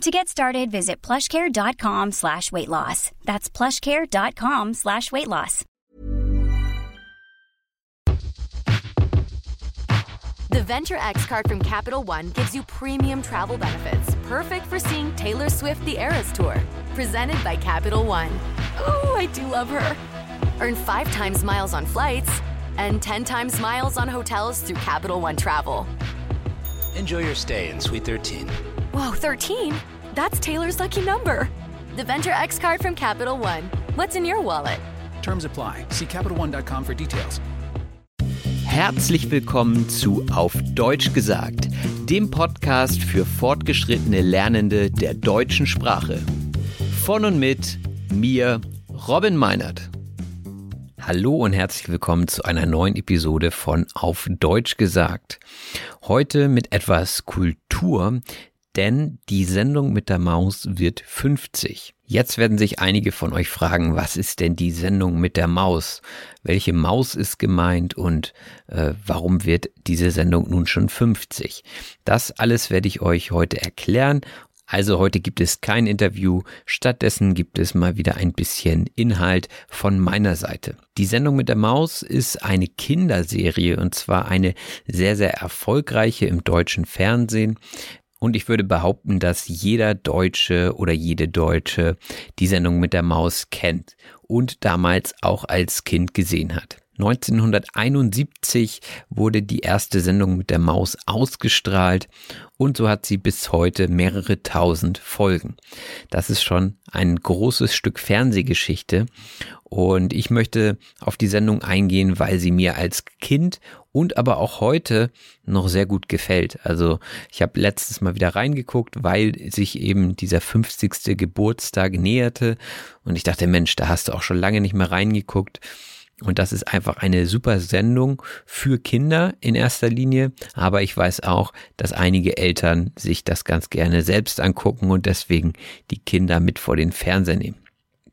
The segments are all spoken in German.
To get started, visit plushcare.com slash weight loss. That's plushcare.com slash weight loss. The Venture X card from Capital One gives you premium travel benefits, perfect for seeing Taylor Swift the Eras Tour. Presented by Capital One. Ooh, I do love her. Earn five times miles on flights and 10 times miles on hotels through Capital One Travel. Enjoy your stay in Suite 13. Whoa, 13? That's Taylor's lucky number. The Venture X card from Capital One. What's in your wallet? Terms apply. See CapitalOne.com for details. Herzlich willkommen zu Auf Deutsch gesagt, dem Podcast für fortgeschrittene Lernende der deutschen Sprache. Von und mit mir, Robin Meinert. Hallo und herzlich willkommen zu einer neuen Episode von Auf Deutsch gesagt. Heute mit etwas Kultur, denn die Sendung mit der Maus wird 50. Jetzt werden sich einige von euch fragen, was ist denn die Sendung mit der Maus? Welche Maus ist gemeint und äh, warum wird diese Sendung nun schon 50? Das alles werde ich euch heute erklären. Also heute gibt es kein Interview, stattdessen gibt es mal wieder ein bisschen Inhalt von meiner Seite. Die Sendung mit der Maus ist eine Kinderserie und zwar eine sehr, sehr erfolgreiche im deutschen Fernsehen. Und ich würde behaupten, dass jeder Deutsche oder jede Deutsche die Sendung mit der Maus kennt und damals auch als Kind gesehen hat. 1971 wurde die erste Sendung mit der Maus ausgestrahlt und so hat sie bis heute mehrere tausend Folgen. Das ist schon ein großes Stück Fernsehgeschichte und ich möchte auf die Sendung eingehen, weil sie mir als Kind und aber auch heute noch sehr gut gefällt. Also ich habe letztes Mal wieder reingeguckt, weil sich eben dieser 50. Geburtstag näherte und ich dachte, Mensch, da hast du auch schon lange nicht mehr reingeguckt. Und das ist einfach eine super Sendung für Kinder in erster Linie. Aber ich weiß auch, dass einige Eltern sich das ganz gerne selbst angucken und deswegen die Kinder mit vor den Fernseher nehmen.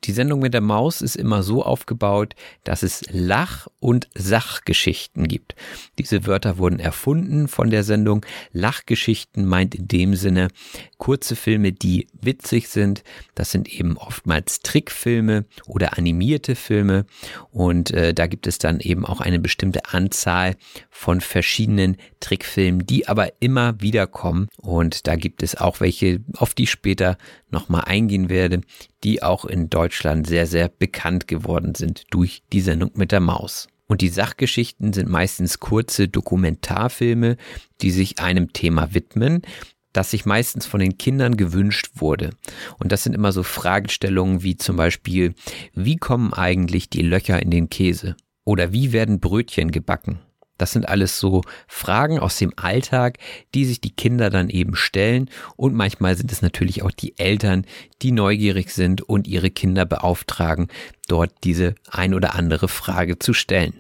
Die Sendung mit der Maus ist immer so aufgebaut, dass es Lach- und Sachgeschichten gibt. Diese Wörter wurden erfunden von der Sendung. Lachgeschichten meint in dem Sinne kurze Filme, die witzig sind. Das sind eben oftmals Trickfilme oder animierte Filme. Und äh, da gibt es dann eben auch eine bestimmte Anzahl von verschiedenen Trickfilmen, die aber immer wieder kommen. Und da gibt es auch welche, auf die ich später nochmal eingehen werde, die auch in Deutschland sehr, sehr bekannt geworden sind durch die Sendung mit der Maus. Und die Sachgeschichten sind meistens kurze Dokumentarfilme, die sich einem Thema widmen, das sich meistens von den Kindern gewünscht wurde. Und das sind immer so Fragestellungen wie zum Beispiel, wie kommen eigentlich die Löcher in den Käse? Oder wie werden Brötchen gebacken? Das sind alles so Fragen aus dem Alltag, die sich die Kinder dann eben stellen. Und manchmal sind es natürlich auch die Eltern, die neugierig sind und ihre Kinder beauftragen, dort diese ein oder andere Frage zu stellen.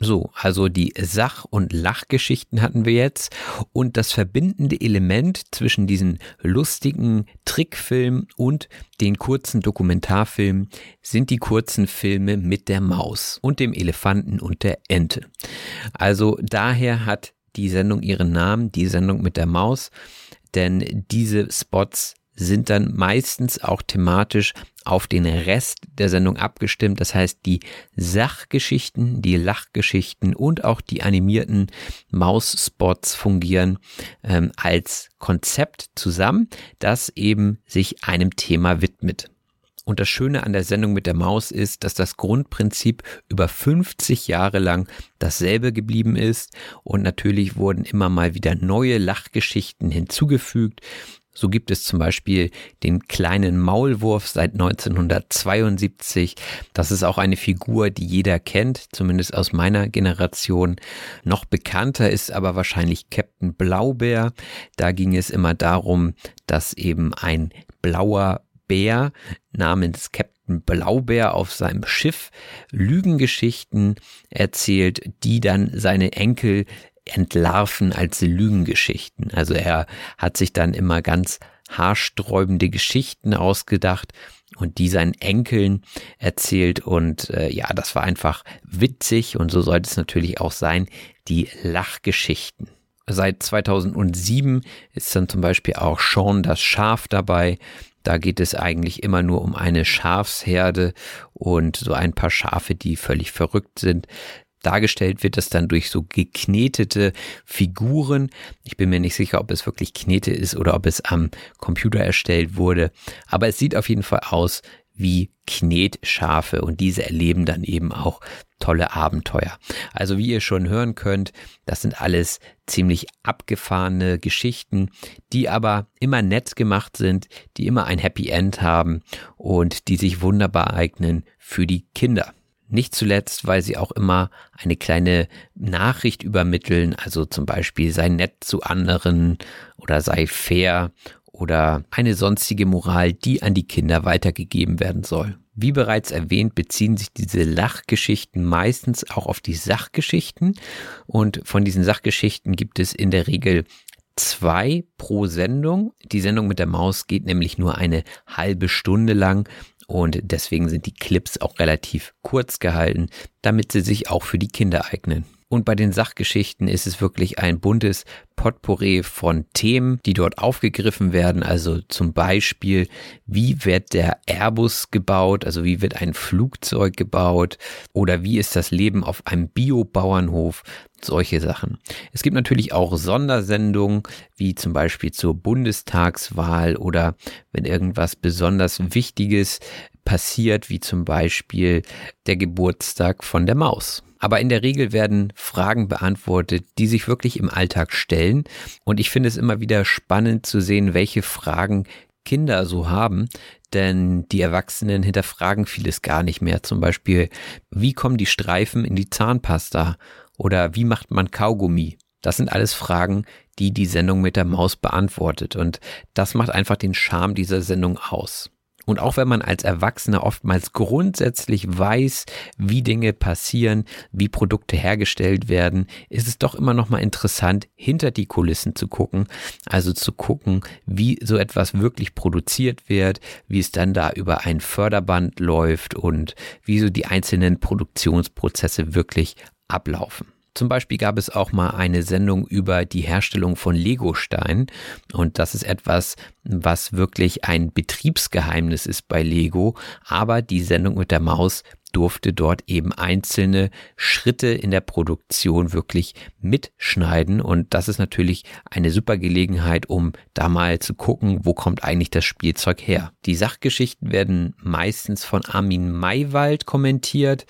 So, also die Sach- und Lachgeschichten hatten wir jetzt und das verbindende Element zwischen diesen lustigen Trickfilmen und den kurzen Dokumentarfilmen sind die kurzen Filme mit der Maus und dem Elefanten und der Ente. Also daher hat die Sendung ihren Namen, die Sendung mit der Maus, denn diese Spots sind dann meistens auch thematisch auf den Rest der Sendung abgestimmt. Das heißt, die Sachgeschichten, die Lachgeschichten und auch die animierten Mausspots fungieren ähm, als Konzept zusammen, das eben sich einem Thema widmet. Und das Schöne an der Sendung mit der Maus ist, dass das Grundprinzip über 50 Jahre lang dasselbe geblieben ist und natürlich wurden immer mal wieder neue Lachgeschichten hinzugefügt. So gibt es zum Beispiel den kleinen Maulwurf seit 1972. Das ist auch eine Figur, die jeder kennt, zumindest aus meiner Generation. Noch bekannter ist aber wahrscheinlich Captain Blaubeer. Da ging es immer darum, dass eben ein blauer Bär namens Captain Blaubeer auf seinem Schiff Lügengeschichten erzählt, die dann seine Enkel entlarven als Lügengeschichten. Also er hat sich dann immer ganz haarsträubende Geschichten ausgedacht und die seinen Enkeln erzählt und äh, ja, das war einfach witzig und so sollte es natürlich auch sein, die Lachgeschichten. Seit 2007 ist dann zum Beispiel auch Sean das Schaf dabei. Da geht es eigentlich immer nur um eine Schafsherde und so ein paar Schafe, die völlig verrückt sind. Dargestellt wird das dann durch so geknetete Figuren. Ich bin mir nicht sicher, ob es wirklich Knete ist oder ob es am Computer erstellt wurde. Aber es sieht auf jeden Fall aus wie Knetschafe und diese erleben dann eben auch tolle Abenteuer. Also wie ihr schon hören könnt, das sind alles ziemlich abgefahrene Geschichten, die aber immer nett gemacht sind, die immer ein Happy End haben und die sich wunderbar eignen für die Kinder. Nicht zuletzt, weil sie auch immer eine kleine Nachricht übermitteln, also zum Beispiel sei nett zu anderen oder sei fair oder eine sonstige Moral, die an die Kinder weitergegeben werden soll. Wie bereits erwähnt, beziehen sich diese Lachgeschichten meistens auch auf die Sachgeschichten und von diesen Sachgeschichten gibt es in der Regel zwei pro Sendung. Die Sendung mit der Maus geht nämlich nur eine halbe Stunde lang und deswegen sind die Clips auch relativ kurz gehalten, damit sie sich auch für die Kinder eignen. Und bei den Sachgeschichten ist es wirklich ein buntes Potpourri von Themen, die dort aufgegriffen werden. Also zum Beispiel, wie wird der Airbus gebaut? Also wie wird ein Flugzeug gebaut? Oder wie ist das Leben auf einem Biobauernhof? Solche Sachen. Es gibt natürlich auch Sondersendungen, wie zum Beispiel zur Bundestagswahl oder wenn irgendwas besonders Wichtiges passiert, wie zum Beispiel der Geburtstag von der Maus. Aber in der Regel werden Fragen beantwortet, die sich wirklich im Alltag stellen. Und ich finde es immer wieder spannend zu sehen, welche Fragen Kinder so haben, denn die Erwachsenen hinterfragen vieles gar nicht mehr. Zum Beispiel, wie kommen die Streifen in die Zahnpasta? Oder wie macht man Kaugummi? Das sind alles Fragen, die die Sendung mit der Maus beantwortet. Und das macht einfach den Charme dieser Sendung aus. Und auch wenn man als Erwachsener oftmals grundsätzlich weiß, wie Dinge passieren, wie Produkte hergestellt werden, ist es doch immer noch mal interessant, hinter die Kulissen zu gucken. Also zu gucken, wie so etwas wirklich produziert wird, wie es dann da über ein Förderband läuft und wie so die einzelnen Produktionsprozesse wirklich ablaufen. Zum Beispiel gab es auch mal eine Sendung über die Herstellung von Legosteinen. Und das ist etwas, was wirklich ein Betriebsgeheimnis ist bei Lego. Aber die Sendung mit der Maus durfte dort eben einzelne Schritte in der Produktion wirklich mitschneiden. Und das ist natürlich eine super Gelegenheit, um da mal zu gucken, wo kommt eigentlich das Spielzeug her. Die Sachgeschichten werden meistens von Armin Maywald kommentiert.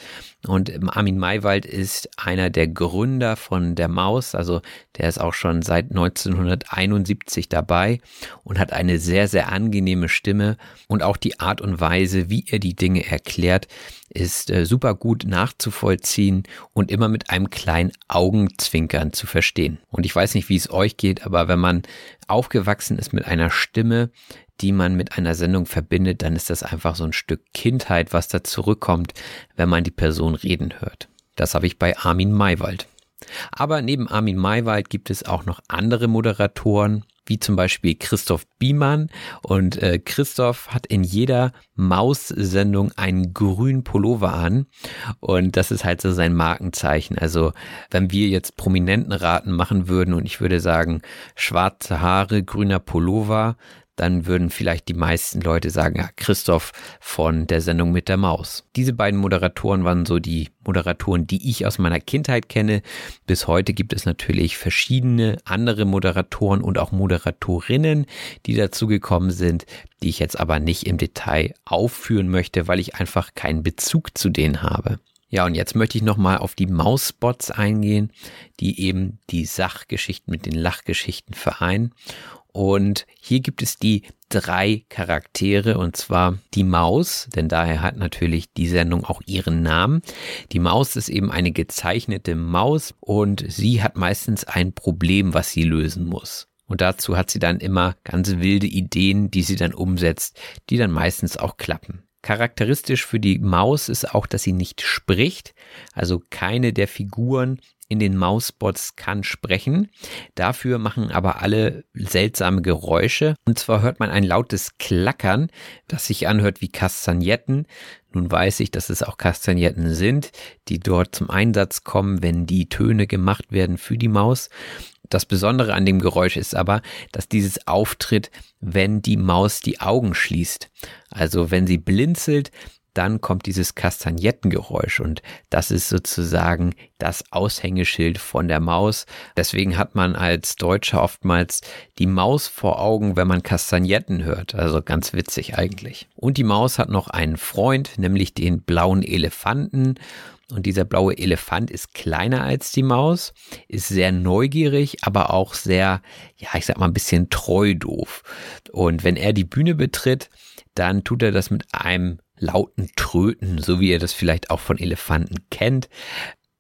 Und Armin Maywald ist einer der Gründer von der Maus. Also der ist auch schon seit 1971 dabei und hat eine sehr, sehr angenehme Stimme. Und auch die Art und Weise, wie er die Dinge erklärt, ist äh, super gut nachzuvollziehen und immer mit einem kleinen Augenzwinkern zu verstehen. Und ich weiß nicht, wie es euch geht, aber wenn man aufgewachsen ist mit einer Stimme, die man mit einer Sendung verbindet, dann ist das einfach so ein Stück Kindheit, was da zurückkommt, wenn man die Person reden hört. Das habe ich bei Armin Maywald. Aber neben Armin Maywald gibt es auch noch andere Moderatoren, wie zum Beispiel Christoph Biemann. Und äh, Christoph hat in jeder Maus-Sendung einen grünen Pullover an. Und das ist halt so sein Markenzeichen. Also wenn wir jetzt prominenten Raten machen würden und ich würde sagen, schwarze Haare, grüner Pullover, dann würden vielleicht die meisten Leute sagen, ja, Christoph von der Sendung mit der Maus. Diese beiden Moderatoren waren so die Moderatoren, die ich aus meiner Kindheit kenne. Bis heute gibt es natürlich verschiedene andere Moderatoren und auch Moderatorinnen, die dazugekommen sind, die ich jetzt aber nicht im Detail aufführen möchte, weil ich einfach keinen Bezug zu denen habe. Ja, und jetzt möchte ich nochmal auf die Mausbots eingehen, die eben die Sachgeschichten mit den Lachgeschichten vereinen. Und hier gibt es die drei Charaktere und zwar die Maus, denn daher hat natürlich die Sendung auch ihren Namen. Die Maus ist eben eine gezeichnete Maus und sie hat meistens ein Problem, was sie lösen muss. Und dazu hat sie dann immer ganz wilde Ideen, die sie dann umsetzt, die dann meistens auch klappen. Charakteristisch für die Maus ist auch, dass sie nicht spricht. Also keine der Figuren in den Mausbots kann sprechen. Dafür machen aber alle seltsame Geräusche. Und zwar hört man ein lautes Klackern, das sich anhört wie Kastagnetten. Nun weiß ich, dass es auch Kastagnetten sind, die dort zum Einsatz kommen, wenn die Töne gemacht werden für die Maus. Das Besondere an dem Geräusch ist aber, dass dieses auftritt, wenn die Maus die Augen schließt. Also wenn sie blinzelt, dann kommt dieses Kastagnettengeräusch und das ist sozusagen das Aushängeschild von der Maus. Deswegen hat man als Deutscher oftmals die Maus vor Augen, wenn man Kastagnetten hört. Also ganz witzig eigentlich. Und die Maus hat noch einen Freund, nämlich den blauen Elefanten. Und dieser blaue Elefant ist kleiner als die Maus, ist sehr neugierig, aber auch sehr, ja, ich sag mal ein bisschen treu doof. Und wenn er die Bühne betritt, dann tut er das mit einem lauten Tröten, so wie ihr das vielleicht auch von Elefanten kennt.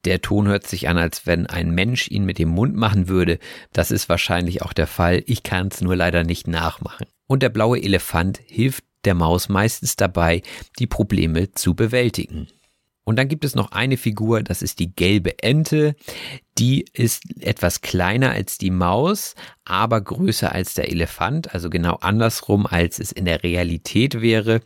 Der Ton hört sich an, als wenn ein Mensch ihn mit dem Mund machen würde. Das ist wahrscheinlich auch der Fall. Ich kann es nur leider nicht nachmachen. Und der blaue Elefant hilft der Maus meistens dabei, die Probleme zu bewältigen. Und dann gibt es noch eine Figur, das ist die gelbe Ente. Die ist etwas kleiner als die Maus, aber größer als der Elefant, also genau andersrum, als es in der Realität wäre.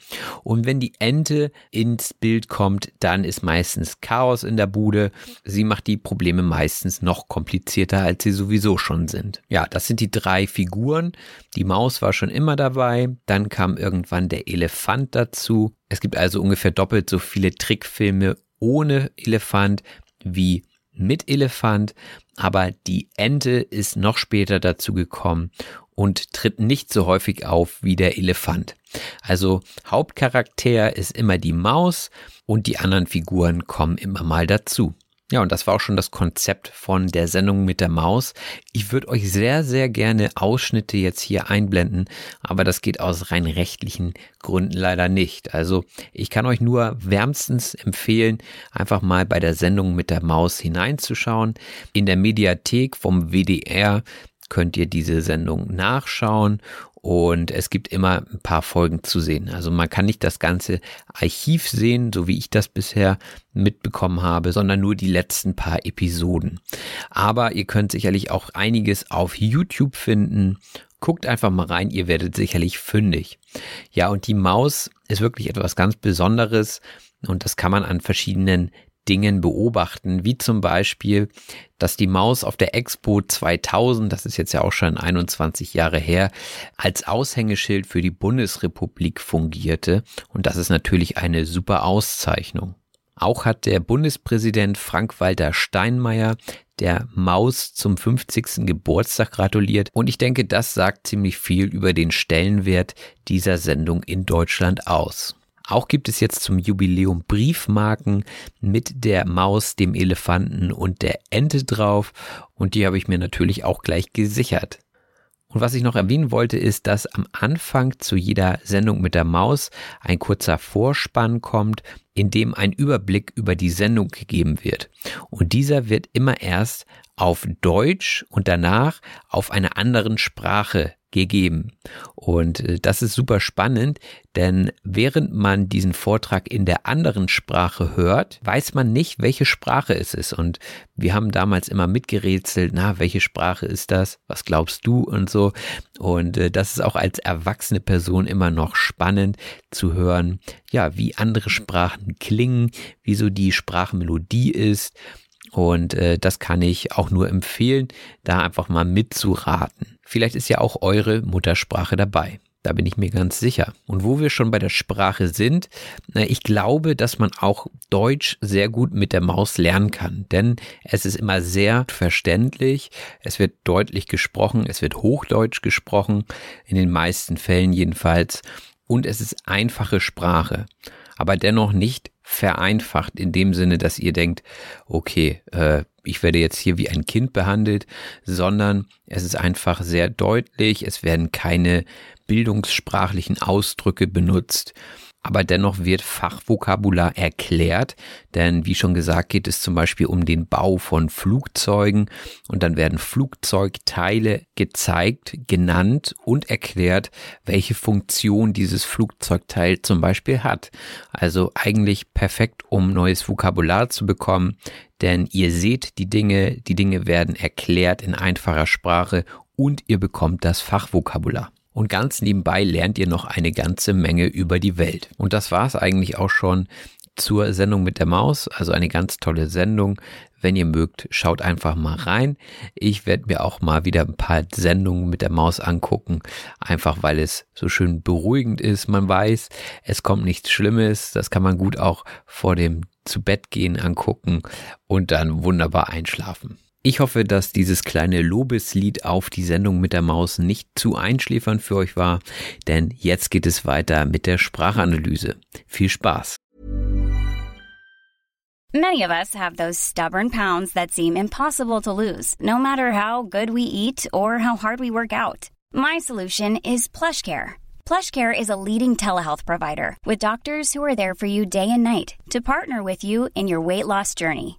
Und wenn die Ente ins Bild kommt, dann ist meistens Chaos in der Bude. Sie macht die Probleme meistens noch komplizierter, als sie sowieso schon sind. Ja, das sind die drei Figuren. Die Maus war schon immer dabei, dann kam irgendwann der Elefant dazu. Es gibt also ungefähr doppelt so viele Trickfilme ohne Elefant wie mit Elefant, aber die Ente ist noch später dazu gekommen und tritt nicht so häufig auf wie der Elefant. Also Hauptcharakter ist immer die Maus und die anderen Figuren kommen immer mal dazu. Ja, und das war auch schon das Konzept von der Sendung mit der Maus. Ich würde euch sehr, sehr gerne Ausschnitte jetzt hier einblenden, aber das geht aus rein rechtlichen Gründen leider nicht. Also ich kann euch nur wärmstens empfehlen, einfach mal bei der Sendung mit der Maus hineinzuschauen. In der Mediathek vom WDR könnt ihr diese Sendung nachschauen und es gibt immer ein paar Folgen zu sehen. Also man kann nicht das ganze Archiv sehen, so wie ich das bisher mitbekommen habe, sondern nur die letzten paar Episoden. Aber ihr könnt sicherlich auch einiges auf YouTube finden. Guckt einfach mal rein, ihr werdet sicherlich fündig. Ja, und die Maus ist wirklich etwas ganz Besonderes und das kann man an verschiedenen Dingen beobachten, wie zum Beispiel, dass die Maus auf der Expo 2000, das ist jetzt ja auch schon 21 Jahre her, als Aushängeschild für die Bundesrepublik fungierte. Und das ist natürlich eine super Auszeichnung. Auch hat der Bundespräsident Frank-Walter Steinmeier der Maus zum 50. Geburtstag gratuliert. Und ich denke, das sagt ziemlich viel über den Stellenwert dieser Sendung in Deutschland aus. Auch gibt es jetzt zum Jubiläum Briefmarken mit der Maus, dem Elefanten und der Ente drauf. Und die habe ich mir natürlich auch gleich gesichert. Und was ich noch erwähnen wollte, ist, dass am Anfang zu jeder Sendung mit der Maus ein kurzer Vorspann kommt, in dem ein Überblick über die Sendung gegeben wird. Und dieser wird immer erst auf Deutsch und danach auf einer anderen Sprache gegeben. Und äh, das ist super spannend, denn während man diesen Vortrag in der anderen Sprache hört, weiß man nicht, welche Sprache es ist. Und wir haben damals immer mitgerätselt, na, welche Sprache ist das? Was glaubst du? Und so. Und äh, das ist auch als erwachsene Person immer noch spannend zu hören, ja, wie andere Sprachen klingen, wie so die Sprachmelodie ist. Und äh, das kann ich auch nur empfehlen, da einfach mal mitzuraten. Vielleicht ist ja auch eure Muttersprache dabei. Da bin ich mir ganz sicher. Und wo wir schon bei der Sprache sind, ich glaube, dass man auch Deutsch sehr gut mit der Maus lernen kann. Denn es ist immer sehr verständlich. Es wird deutlich gesprochen. Es wird Hochdeutsch gesprochen. In den meisten Fällen jedenfalls. Und es ist einfache Sprache. Aber dennoch nicht vereinfacht in dem Sinne, dass ihr denkt, okay, äh, ich werde jetzt hier wie ein Kind behandelt, sondern es ist einfach sehr deutlich, es werden keine bildungssprachlichen Ausdrücke benutzt. Aber dennoch wird Fachvokabular erklärt, denn wie schon gesagt geht es zum Beispiel um den Bau von Flugzeugen und dann werden Flugzeugteile gezeigt, genannt und erklärt, welche Funktion dieses Flugzeugteil zum Beispiel hat. Also eigentlich perfekt, um neues Vokabular zu bekommen, denn ihr seht die Dinge, die Dinge werden erklärt in einfacher Sprache und ihr bekommt das Fachvokabular. Und ganz nebenbei lernt ihr noch eine ganze Menge über die Welt. Und das war es eigentlich auch schon zur Sendung mit der Maus. Also eine ganz tolle Sendung. Wenn ihr mögt, schaut einfach mal rein. Ich werde mir auch mal wieder ein paar Sendungen mit der Maus angucken, einfach weil es so schön beruhigend ist. Man weiß, es kommt nichts Schlimmes. Das kann man gut auch vor dem zu Bett gehen angucken und dann wunderbar einschlafen. Ich hoffe, dass dieses kleine Lobeslied auf die Sendung mit der Maus nicht zu einschläfernd für euch war, denn jetzt geht es weiter mit der Sprachanalyse. Viel Spaß! Many of us have those stubborn pounds that seem impossible to lose, no matter how good we eat or how hard we work out. My solution is PlushCare. PlushCare is a leading telehealth provider with doctors who are there for you day and night to partner with you in your weight loss journey.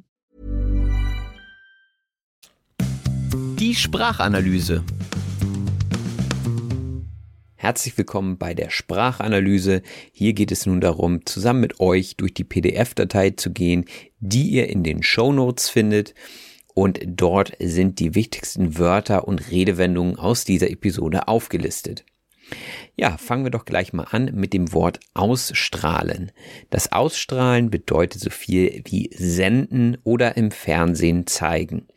Die Sprachanalyse. Herzlich willkommen bei der Sprachanalyse. Hier geht es nun darum, zusammen mit euch durch die PDF-Datei zu gehen, die ihr in den Show Notes findet. Und dort sind die wichtigsten Wörter und Redewendungen aus dieser Episode aufgelistet. Ja, fangen wir doch gleich mal an mit dem Wort ausstrahlen. Das Ausstrahlen bedeutet so viel wie senden oder im Fernsehen zeigen.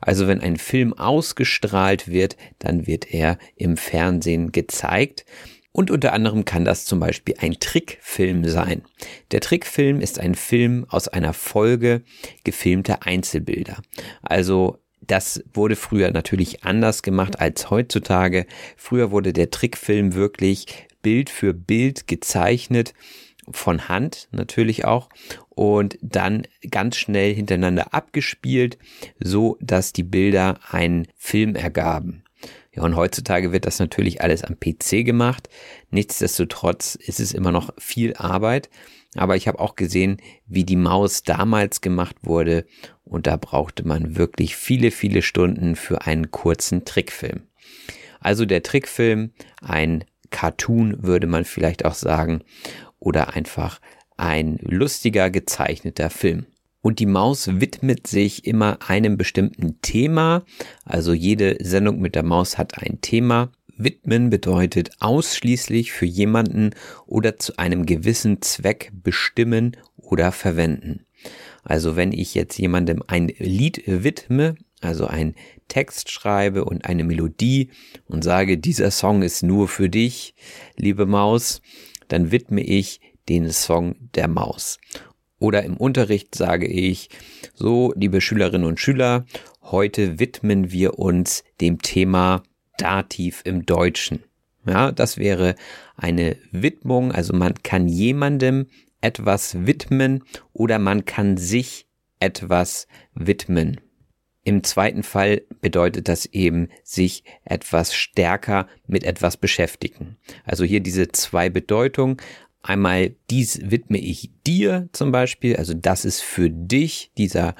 Also wenn ein Film ausgestrahlt wird, dann wird er im Fernsehen gezeigt. Und unter anderem kann das zum Beispiel ein Trickfilm sein. Der Trickfilm ist ein Film aus einer Folge gefilmter Einzelbilder. Also das wurde früher natürlich anders gemacht als heutzutage. Früher wurde der Trickfilm wirklich Bild für Bild gezeichnet, von Hand natürlich auch, und dann ganz schnell hintereinander abgespielt, so dass die Bilder einen Film ergaben. Ja, und heutzutage wird das natürlich alles am PC gemacht. Nichtsdestotrotz ist es immer noch viel Arbeit. Aber ich habe auch gesehen, wie die Maus damals gemacht wurde. Und da brauchte man wirklich viele, viele Stunden für einen kurzen Trickfilm. Also der Trickfilm, ein Cartoon würde man vielleicht auch sagen. Oder einfach ein lustiger gezeichneter Film. Und die Maus widmet sich immer einem bestimmten Thema. Also jede Sendung mit der Maus hat ein Thema. Widmen bedeutet ausschließlich für jemanden oder zu einem gewissen Zweck bestimmen oder verwenden. Also wenn ich jetzt jemandem ein Lied widme, also ein Text schreibe und eine Melodie und sage, dieser Song ist nur für dich, liebe Maus, dann widme ich den Song der Maus. Oder im Unterricht sage ich, so, liebe Schülerinnen und Schüler, heute widmen wir uns dem Thema Dativ im Deutschen. Ja, das wäre eine Widmung, also man kann jemandem etwas widmen oder man kann sich etwas widmen. Im zweiten Fall bedeutet das eben sich etwas stärker mit etwas beschäftigen. Also hier diese zwei Bedeutungen. Einmal dies widme ich dir zum Beispiel, also das ist für dich dieser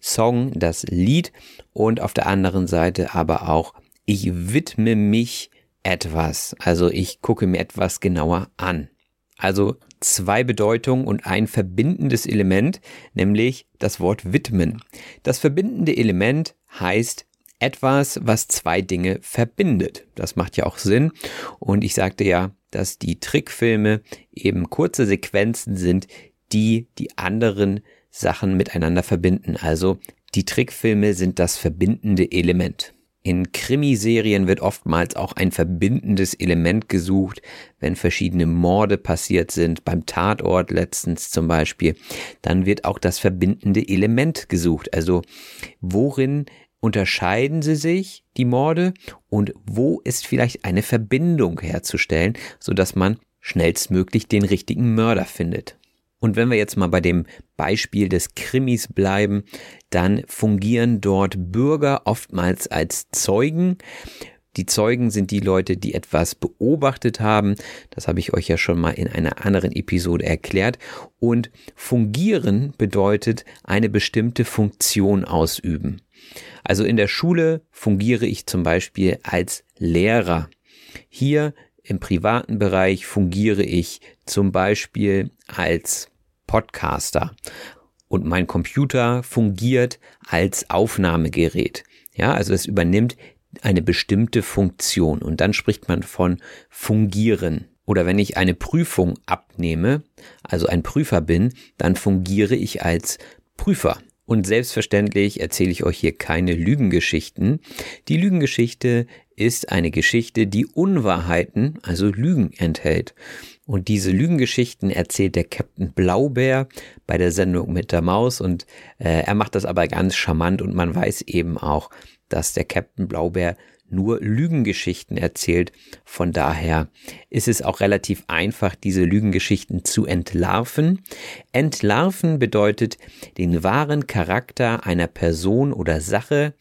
Song, das Lied und auf der anderen Seite aber auch ich widme mich etwas, also ich gucke mir etwas genauer an. Also zwei Bedeutungen und ein verbindendes Element, nämlich das Wort widmen. Das verbindende Element heißt etwas, was zwei Dinge verbindet. Das macht ja auch Sinn. Und ich sagte ja, dass die Trickfilme eben kurze Sequenzen sind, die die anderen Sachen miteinander verbinden. Also die Trickfilme sind das verbindende Element. In Krimiserien wird oftmals auch ein verbindendes Element gesucht, wenn verschiedene Morde passiert sind, beim Tatort letztens zum Beispiel, dann wird auch das verbindende Element gesucht. Also worin unterscheiden sie sich, die Morde, und wo ist vielleicht eine Verbindung herzustellen, sodass man schnellstmöglich den richtigen Mörder findet. Und wenn wir jetzt mal bei dem Beispiel des Krimis bleiben, dann fungieren dort Bürger oftmals als Zeugen. Die Zeugen sind die Leute, die etwas beobachtet haben. Das habe ich euch ja schon mal in einer anderen Episode erklärt. Und fungieren bedeutet eine bestimmte Funktion ausüben. Also in der Schule fungiere ich zum Beispiel als Lehrer. Hier im privaten Bereich fungiere ich zum Beispiel als Podcaster und mein Computer fungiert als Aufnahmegerät. Ja, also es übernimmt eine bestimmte Funktion und dann spricht man von fungieren. Oder wenn ich eine Prüfung abnehme, also ein Prüfer bin, dann fungiere ich als Prüfer. Und selbstverständlich erzähle ich euch hier keine Lügengeschichten. Die Lügengeschichte ist eine Geschichte, die Unwahrheiten, also Lügen enthält. Und diese Lügengeschichten erzählt der Captain Blaubeer bei der Sendung mit der Maus und äh, er macht das aber ganz charmant und man weiß eben auch, dass der Captain Blaubeer nur Lügengeschichten erzählt. Von daher ist es auch relativ einfach, diese Lügengeschichten zu entlarven. Entlarven bedeutet den wahren Charakter einer Person oder Sache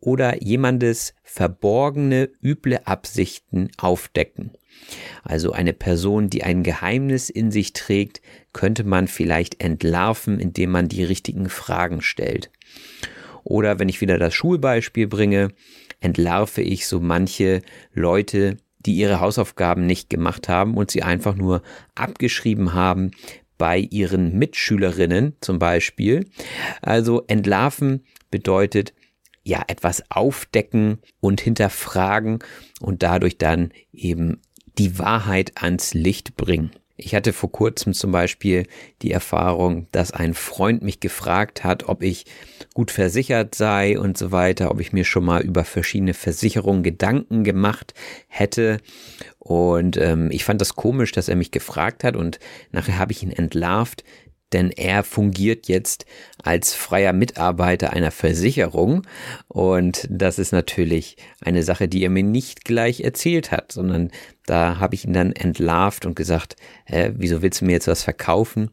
oder jemandes verborgene, üble Absichten aufdecken. Also eine Person, die ein Geheimnis in sich trägt, könnte man vielleicht entlarven, indem man die richtigen Fragen stellt. Oder wenn ich wieder das Schulbeispiel bringe, entlarve ich so manche Leute, die ihre Hausaufgaben nicht gemacht haben und sie einfach nur abgeschrieben haben bei ihren Mitschülerinnen zum Beispiel. Also entlarven bedeutet ja etwas aufdecken und hinterfragen und dadurch dann eben die Wahrheit ans Licht bringen. Ich hatte vor kurzem zum Beispiel die Erfahrung, dass ein Freund mich gefragt hat, ob ich gut versichert sei und so weiter, ob ich mir schon mal über verschiedene Versicherungen Gedanken gemacht hätte. Und ähm, ich fand das komisch, dass er mich gefragt hat und nachher habe ich ihn entlarvt, denn er fungiert jetzt als freier Mitarbeiter einer Versicherung und das ist natürlich eine Sache, die er mir nicht gleich erzählt hat, sondern da habe ich ihn dann entlarvt und gesagt, äh, wieso willst du mir jetzt was verkaufen?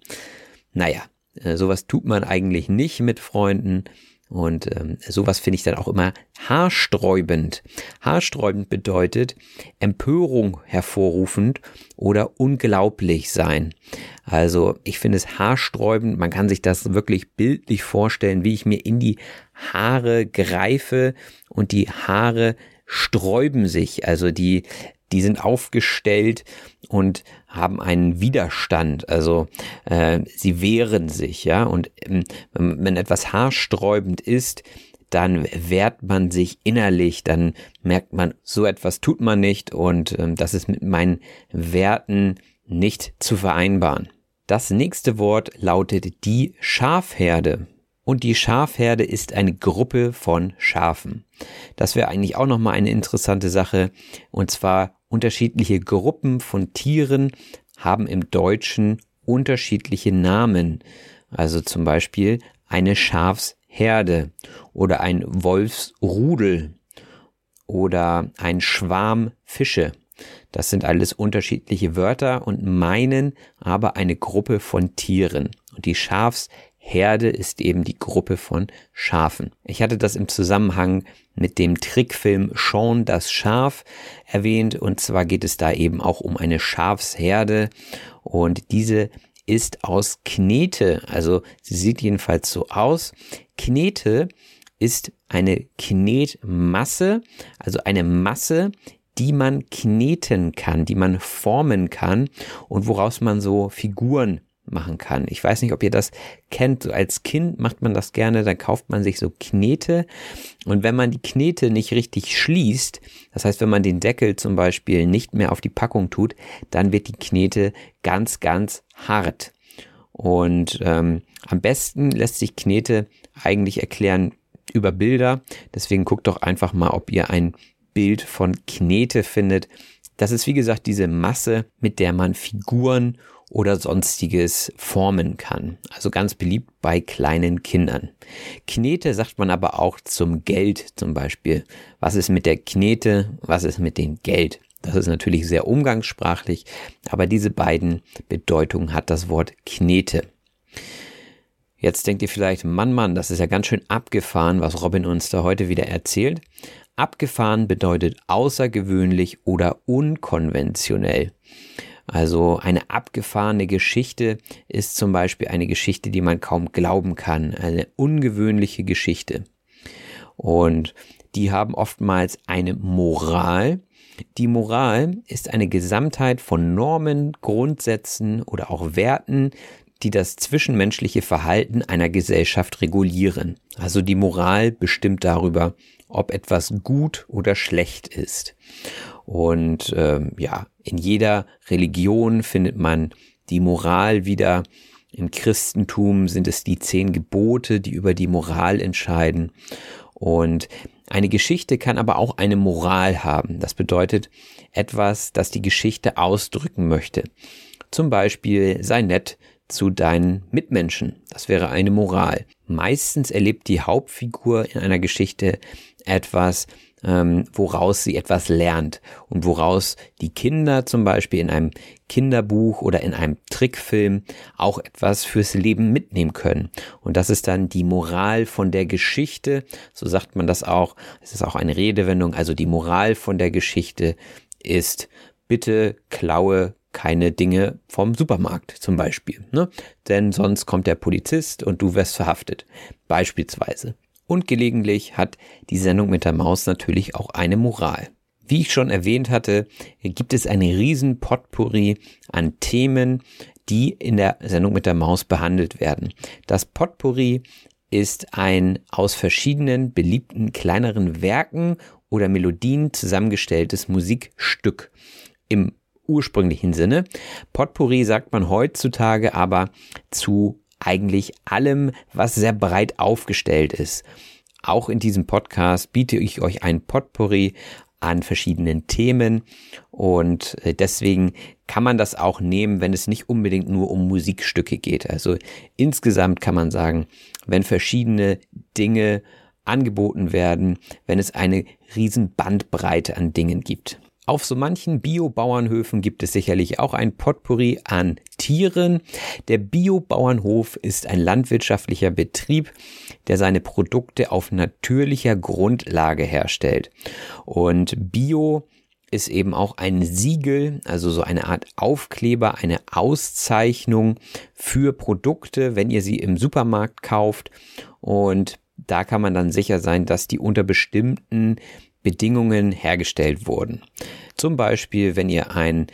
Naja, äh, sowas tut man eigentlich nicht mit Freunden und ähm, sowas finde ich dann auch immer haarsträubend. Haarsträubend bedeutet Empörung hervorrufend oder unglaublich sein. Also ich finde es haarsträubend. Man kann sich das wirklich bildlich vorstellen, wie ich mir in die Haare greife und die Haare sträuben sich. Also die die sind aufgestellt und haben einen Widerstand, also äh, sie wehren sich, ja. Und ähm, wenn etwas haarsträubend ist, dann wehrt man sich innerlich, dann merkt man, so etwas tut man nicht und ähm, das ist mit meinen Werten nicht zu vereinbaren. Das nächste Wort lautet die Schafherde. Und die Schafherde ist eine Gruppe von Schafen. Das wäre eigentlich auch nochmal eine interessante Sache. Und zwar unterschiedliche Gruppen von Tieren haben im Deutschen unterschiedliche Namen. Also zum Beispiel eine Schafsherde oder ein Wolfsrudel oder ein Schwarm Fische. Das sind alles unterschiedliche Wörter und meinen aber eine Gruppe von Tieren. Und die Schafsherde ist eben die Gruppe von Schafen. Ich hatte das im Zusammenhang mit dem Trickfilm Sean das Schaf erwähnt. Und zwar geht es da eben auch um eine Schafsherde. Und diese ist aus Knete, also sie sieht jedenfalls so aus. Knete ist eine Knetmasse, also eine Masse, die man kneten kann, die man formen kann und woraus man so Figuren machen kann. Ich weiß nicht, ob ihr das kennt. So als Kind macht man das gerne, dann kauft man sich so Knete. Und wenn man die Knete nicht richtig schließt, das heißt, wenn man den Deckel zum Beispiel nicht mehr auf die Packung tut, dann wird die Knete ganz, ganz hart. Und ähm, am besten lässt sich Knete eigentlich erklären über Bilder. Deswegen guckt doch einfach mal, ob ihr ein Bild von Knete findet. Das ist wie gesagt diese Masse, mit der man Figuren oder sonstiges formen kann. Also ganz beliebt bei kleinen Kindern. Knete sagt man aber auch zum Geld zum Beispiel. Was ist mit der Knete? Was ist mit dem Geld? Das ist natürlich sehr umgangssprachlich, aber diese beiden Bedeutungen hat das Wort Knete. Jetzt denkt ihr vielleicht, Mann, Mann, das ist ja ganz schön abgefahren, was Robin uns da heute wieder erzählt. Abgefahren bedeutet außergewöhnlich oder unkonventionell. Also eine abgefahrene Geschichte ist zum Beispiel eine Geschichte, die man kaum glauben kann, eine ungewöhnliche Geschichte. Und die haben oftmals eine Moral. Die Moral ist eine Gesamtheit von Normen, Grundsätzen oder auch Werten, die das zwischenmenschliche Verhalten einer Gesellschaft regulieren. Also die Moral bestimmt darüber, ob etwas gut oder schlecht ist. Und ähm, ja, in jeder Religion findet man die Moral wieder. Im Christentum sind es die zehn Gebote, die über die Moral entscheiden. Und eine Geschichte kann aber auch eine Moral haben. Das bedeutet etwas, das die Geschichte ausdrücken möchte. Zum Beispiel sei nett zu deinen Mitmenschen. Das wäre eine Moral. Meistens erlebt die Hauptfigur in einer Geschichte etwas, ähm, woraus sie etwas lernt und woraus die Kinder zum Beispiel in einem Kinderbuch oder in einem Trickfilm auch etwas fürs Leben mitnehmen können. Und das ist dann die Moral von der Geschichte, so sagt man das auch. Es ist auch eine Redewendung, also die Moral von der Geschichte ist, bitte klaue keine Dinge vom Supermarkt zum Beispiel, ne? denn sonst kommt der Polizist und du wirst verhaftet, beispielsweise. Und gelegentlich hat die Sendung mit der Maus natürlich auch eine Moral. Wie ich schon erwähnt hatte, gibt es eine riesen Potpourri an Themen, die in der Sendung mit der Maus behandelt werden. Das Potpourri ist ein aus verschiedenen beliebten kleineren Werken oder Melodien zusammengestelltes Musikstück. Im ursprünglichen Sinne. Potpourri sagt man heutzutage aber zu eigentlich allem, was sehr breit aufgestellt ist. Auch in diesem Podcast biete ich euch ein Potpourri an verschiedenen Themen und äh, deswegen kann man das auch nehmen, wenn es nicht unbedingt nur um Musikstücke geht. Also insgesamt kann man sagen, wenn verschiedene Dinge angeboten werden, wenn es eine riesen Bandbreite an Dingen gibt. Auf so manchen Bio-Bauernhöfen gibt es sicherlich auch ein Potpourri an Tieren. Der Bio-Bauernhof ist ein landwirtschaftlicher Betrieb, der seine Produkte auf natürlicher Grundlage herstellt. Und Bio ist eben auch ein Siegel, also so eine Art Aufkleber, eine Auszeichnung für Produkte, wenn ihr sie im Supermarkt kauft. Und da kann man dann sicher sein, dass die unter bestimmten Bedingungen hergestellt wurden. Zum Beispiel, wenn ihr ein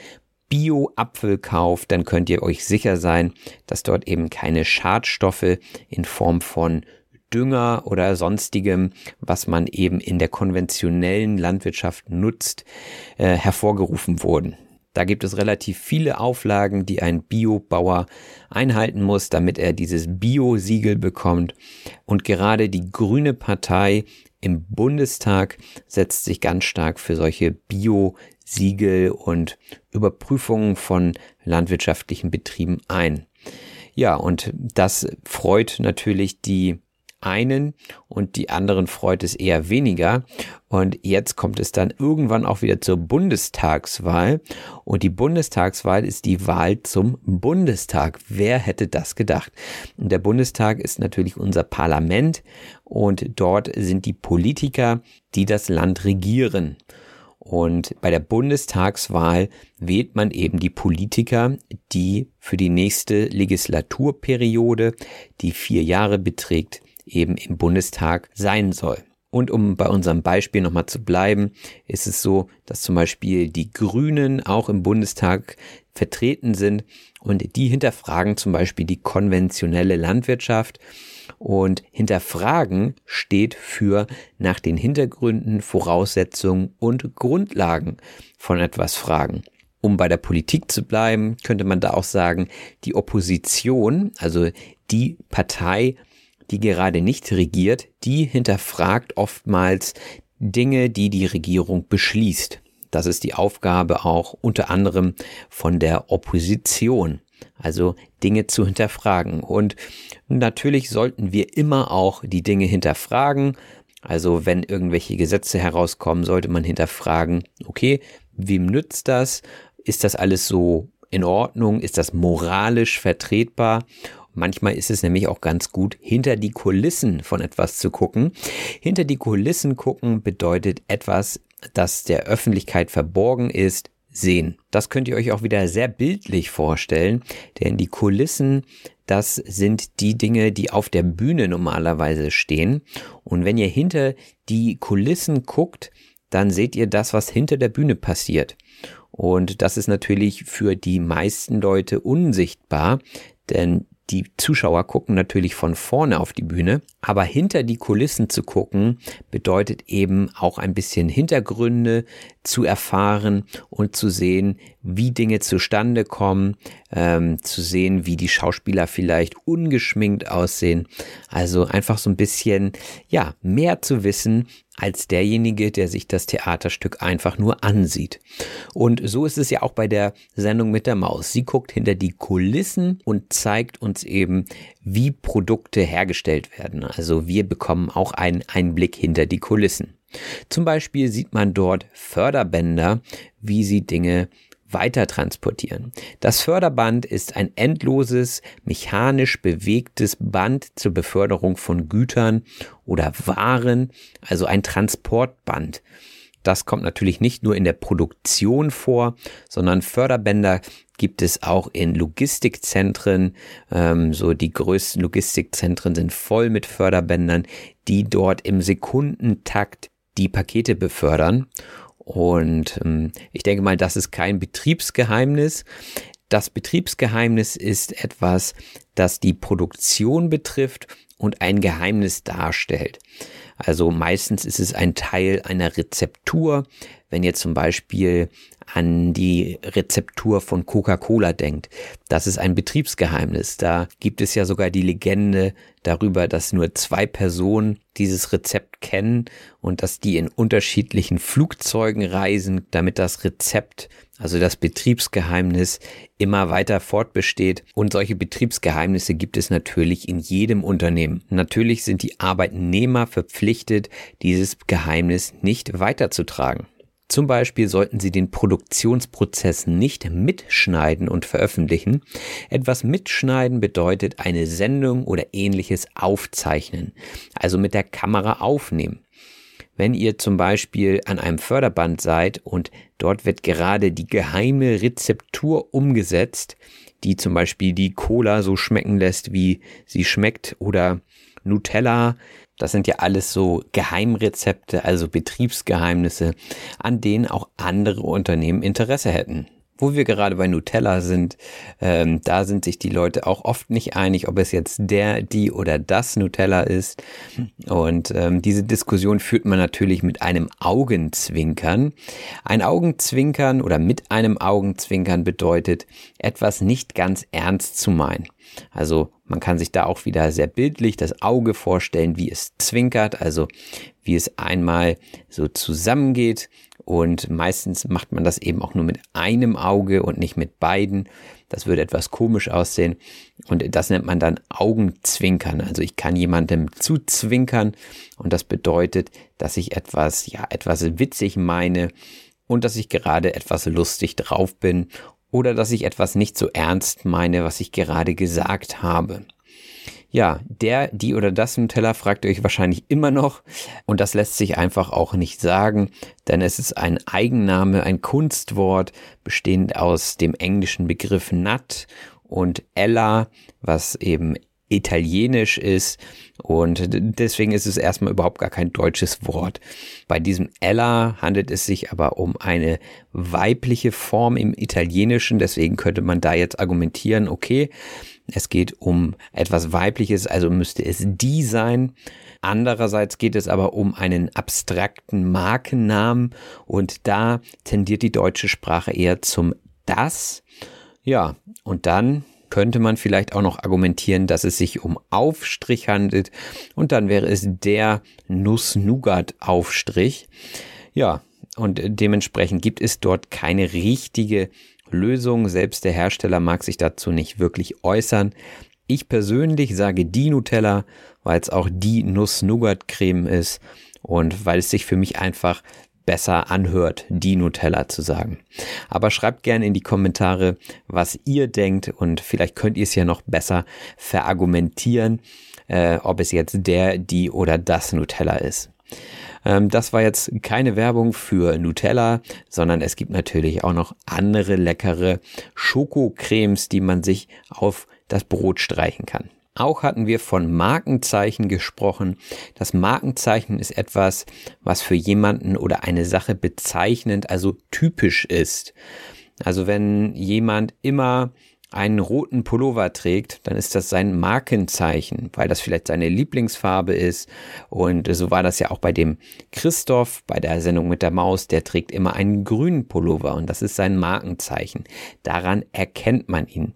Bio-Apfel kauft, dann könnt ihr euch sicher sein, dass dort eben keine Schadstoffe in Form von Dünger oder sonstigem, was man eben in der konventionellen Landwirtschaft nutzt, äh, hervorgerufen wurden. Da gibt es relativ viele Auflagen, die ein Biobauer einhalten muss, damit er dieses Bio-Siegel bekommt. Und gerade die Grüne Partei im Bundestag setzt sich ganz stark für solche Bio-Siegel und Überprüfungen von landwirtschaftlichen Betrieben ein. Ja, und das freut natürlich die einen und die anderen freut es eher weniger. Und jetzt kommt es dann irgendwann auch wieder zur Bundestagswahl. Und die Bundestagswahl ist die Wahl zum Bundestag. Wer hätte das gedacht? Und der Bundestag ist natürlich unser Parlament und dort sind die Politiker, die das Land regieren. Und bei der Bundestagswahl wählt man eben die Politiker, die für die nächste Legislaturperiode, die vier Jahre beträgt, eben im Bundestag sein soll. Und um bei unserem Beispiel nochmal zu bleiben, ist es so, dass zum Beispiel die Grünen auch im Bundestag vertreten sind und die hinterfragen zum Beispiel die konventionelle Landwirtschaft und hinterfragen steht für nach den Hintergründen, Voraussetzungen und Grundlagen von etwas fragen. Um bei der Politik zu bleiben, könnte man da auch sagen, die Opposition, also die Partei, die gerade nicht regiert, die hinterfragt oftmals Dinge, die die Regierung beschließt. Das ist die Aufgabe auch unter anderem von der Opposition. Also Dinge zu hinterfragen. Und natürlich sollten wir immer auch die Dinge hinterfragen. Also wenn irgendwelche Gesetze herauskommen, sollte man hinterfragen, okay, wem nützt das? Ist das alles so in Ordnung? Ist das moralisch vertretbar? Manchmal ist es nämlich auch ganz gut, hinter die Kulissen von etwas zu gucken. Hinter die Kulissen gucken bedeutet etwas, das der Öffentlichkeit verborgen ist, sehen. Das könnt ihr euch auch wieder sehr bildlich vorstellen, denn die Kulissen, das sind die Dinge, die auf der Bühne normalerweise stehen. Und wenn ihr hinter die Kulissen guckt, dann seht ihr das, was hinter der Bühne passiert. Und das ist natürlich für die meisten Leute unsichtbar, denn die Zuschauer gucken natürlich von vorne auf die Bühne, aber hinter die Kulissen zu gucken bedeutet eben auch ein bisschen Hintergründe zu erfahren und zu sehen, wie Dinge zustande kommen, ähm, zu sehen, wie die Schauspieler vielleicht ungeschminkt aussehen. Also einfach so ein bisschen, ja, mehr zu wissen als derjenige, der sich das Theaterstück einfach nur ansieht. Und so ist es ja auch bei der Sendung mit der Maus. Sie guckt hinter die Kulissen und zeigt uns eben, wie Produkte hergestellt werden. Also wir bekommen auch einen Einblick hinter die Kulissen. Zum Beispiel sieht man dort Förderbänder, wie sie Dinge weiter transportieren. Das Förderband ist ein endloses, mechanisch bewegtes Band zur Beförderung von Gütern oder Waren, also ein Transportband. Das kommt natürlich nicht nur in der Produktion vor, sondern Förderbänder gibt es auch in Logistikzentren. Ähm, so die größten Logistikzentren sind voll mit Förderbändern, die dort im Sekundentakt die Pakete befördern. Und ähm, ich denke mal, das ist kein Betriebsgeheimnis. Das Betriebsgeheimnis ist etwas, das die Produktion betrifft und ein Geheimnis darstellt. Also meistens ist es ein Teil einer Rezeptur. Wenn ihr zum Beispiel an die Rezeptur von Coca-Cola denkt, das ist ein Betriebsgeheimnis. Da gibt es ja sogar die Legende darüber, dass nur zwei Personen dieses Rezept kennen und dass die in unterschiedlichen Flugzeugen reisen, damit das Rezept, also das Betriebsgeheimnis, immer weiter fortbesteht. Und solche Betriebsgeheimnisse gibt es natürlich in jedem Unternehmen. Natürlich sind die Arbeitnehmer verpflichtet, dieses Geheimnis nicht weiterzutragen. Zum Beispiel sollten Sie den Produktionsprozess nicht mitschneiden und veröffentlichen. Etwas mitschneiden bedeutet eine Sendung oder ähnliches aufzeichnen, also mit der Kamera aufnehmen. Wenn ihr zum Beispiel an einem Förderband seid und dort wird gerade die geheime Rezeptur umgesetzt, die zum Beispiel die Cola so schmecken lässt, wie sie schmeckt, oder Nutella das sind ja alles so Geheimrezepte, also Betriebsgeheimnisse, an denen auch andere Unternehmen Interesse hätten. Wo wir gerade bei Nutella sind, ähm, da sind sich die Leute auch oft nicht einig, ob es jetzt der, die oder das Nutella ist. Und ähm, diese Diskussion führt man natürlich mit einem Augenzwinkern. Ein Augenzwinkern oder mit einem Augenzwinkern bedeutet, etwas nicht ganz ernst zu meinen. Also man kann sich da auch wieder sehr bildlich das Auge vorstellen, wie es zwinkert, also wie es einmal so zusammengeht und meistens macht man das eben auch nur mit einem Auge und nicht mit beiden. Das würde etwas komisch aussehen und das nennt man dann Augenzwinkern. Also ich kann jemandem zuzwinkern und das bedeutet, dass ich etwas, ja, etwas witzig meine und dass ich gerade etwas lustig drauf bin oder dass ich etwas nicht so ernst meine, was ich gerade gesagt habe. Ja, der, die oder das Nutella fragt ihr euch wahrscheinlich immer noch und das lässt sich einfach auch nicht sagen, denn es ist ein Eigenname, ein Kunstwort, bestehend aus dem englischen Begriff Nut und Ella, was eben italienisch ist und deswegen ist es erstmal überhaupt gar kein deutsches Wort. Bei diesem Ella handelt es sich aber um eine weibliche Form im Italienischen, deswegen könnte man da jetzt argumentieren, okay, es geht um etwas weibliches, also müsste es die sein. Andererseits geht es aber um einen abstrakten Markennamen und da tendiert die deutsche Sprache eher zum das. Ja, und dann könnte man vielleicht auch noch argumentieren, dass es sich um Aufstrich handelt und dann wäre es der Nuss-Nougat-Aufstrich. Ja, und dementsprechend gibt es dort keine richtige Lösung. Selbst der Hersteller mag sich dazu nicht wirklich äußern. Ich persönlich sage die Nutella, weil es auch die Nuss-Nougat-Creme ist und weil es sich für mich einfach besser anhört, die Nutella zu sagen. Aber schreibt gerne in die Kommentare, was ihr denkt und vielleicht könnt ihr es ja noch besser verargumentieren, äh, ob es jetzt der, die oder das Nutella ist. Ähm, das war jetzt keine Werbung für Nutella, sondern es gibt natürlich auch noch andere leckere Schokocremes, die man sich auf das Brot streichen kann. Auch hatten wir von Markenzeichen gesprochen. Das Markenzeichen ist etwas, was für jemanden oder eine Sache bezeichnend, also typisch ist. Also wenn jemand immer einen roten Pullover trägt, dann ist das sein Markenzeichen, weil das vielleicht seine Lieblingsfarbe ist. Und so war das ja auch bei dem Christoph bei der Sendung mit der Maus. Der trägt immer einen grünen Pullover und das ist sein Markenzeichen. Daran erkennt man ihn.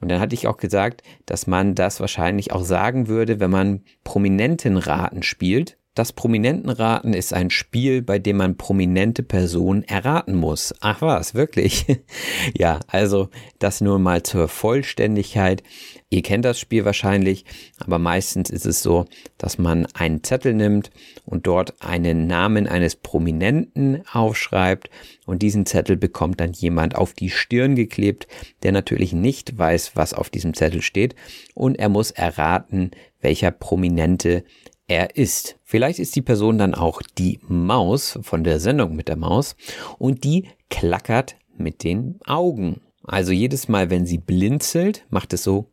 Und dann hatte ich auch gesagt, dass man das wahrscheinlich auch sagen würde, wenn man Prominentenraten spielt. Das Prominentenraten ist ein Spiel, bei dem man prominente Personen erraten muss. Ach was, wirklich? ja, also das nur mal zur Vollständigkeit. Ihr kennt das Spiel wahrscheinlich, aber meistens ist es so, dass man einen Zettel nimmt und dort einen Namen eines Prominenten aufschreibt und diesen Zettel bekommt dann jemand auf die Stirn geklebt, der natürlich nicht weiß, was auf diesem Zettel steht und er muss erraten, welcher Prominente er ist. Vielleicht ist die Person dann auch die Maus von der Sendung mit der Maus und die klackert mit den Augen. Also jedes Mal, wenn sie blinzelt, macht es so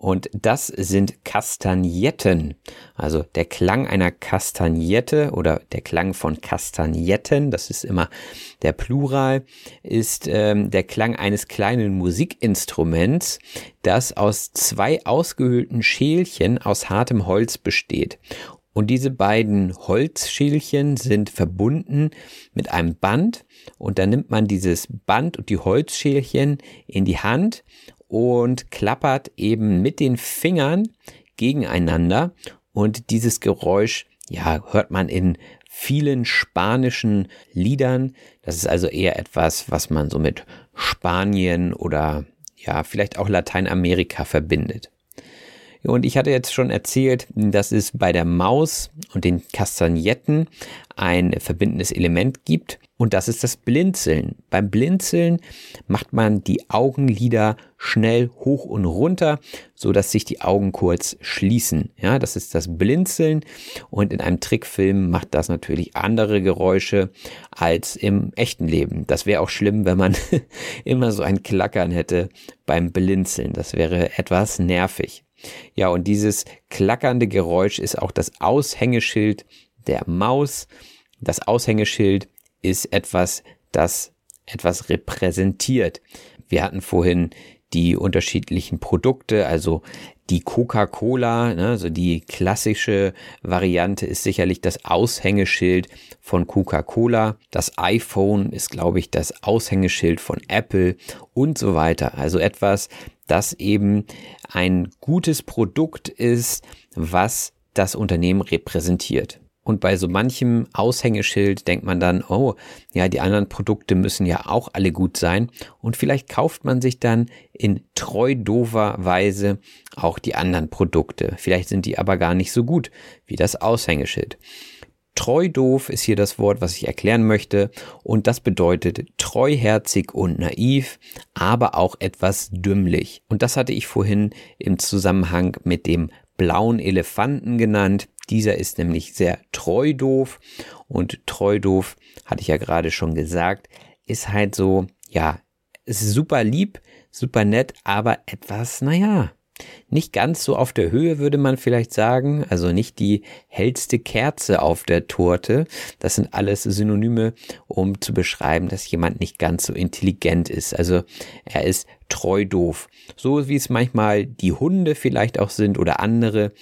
und das sind Kastagnetten. Also der Klang einer Kastagnette oder der Klang von Kastagnetten, das ist immer der Plural, ist ähm, der Klang eines kleinen Musikinstruments, das aus zwei ausgehöhlten Schälchen aus hartem Holz besteht. Und diese beiden Holzschälchen sind verbunden mit einem Band und dann nimmt man dieses Band und die Holzschälchen in die Hand und klappert eben mit den Fingern gegeneinander und dieses Geräusch, ja, hört man in vielen spanischen Liedern. Das ist also eher etwas, was man so mit Spanien oder ja, vielleicht auch Lateinamerika verbindet. Und ich hatte jetzt schon erzählt, dass es bei der Maus und den Kastagnetten ein verbindendes Element gibt. Und das ist das Blinzeln. Beim Blinzeln macht man die Augenlider schnell hoch und runter, so dass sich die Augen kurz schließen. Ja, das ist das Blinzeln. Und in einem Trickfilm macht das natürlich andere Geräusche als im echten Leben. Das wäre auch schlimm, wenn man immer so ein Klackern hätte beim Blinzeln. Das wäre etwas nervig. Ja, und dieses klackernde Geräusch ist auch das Aushängeschild der Maus. Das Aushängeschild ist etwas, das etwas repräsentiert. Wir hatten vorhin die unterschiedlichen Produkte, also die Coca-Cola, also die klassische Variante ist sicherlich das Aushängeschild von Coca-Cola. Das iPhone ist, glaube ich, das Aushängeschild von Apple und so weiter. Also etwas, das eben ein gutes Produkt ist, was das Unternehmen repräsentiert. Und bei so manchem Aushängeschild denkt man dann, oh, ja, die anderen Produkte müssen ja auch alle gut sein. Und vielleicht kauft man sich dann in treu dover Weise auch die anderen Produkte. Vielleicht sind die aber gar nicht so gut wie das Aushängeschild. Treu doof ist hier das Wort, was ich erklären möchte. Und das bedeutet treuherzig und naiv, aber auch etwas dümmlich. Und das hatte ich vorhin im Zusammenhang mit dem blauen Elefanten genannt. Dieser ist nämlich sehr treu doof. Und treu doof, hatte ich ja gerade schon gesagt, ist halt so, ja, ist super lieb, super nett, aber etwas, naja, Nicht ganz so auf der Höhe würde man vielleicht sagen, also nicht die hellste Kerze auf der Torte. Das sind alles Synonyme, um zu beschreiben, dass jemand nicht ganz so intelligent ist. Also er ist treu doof. So wie es manchmal die Hunde vielleicht auch sind oder andere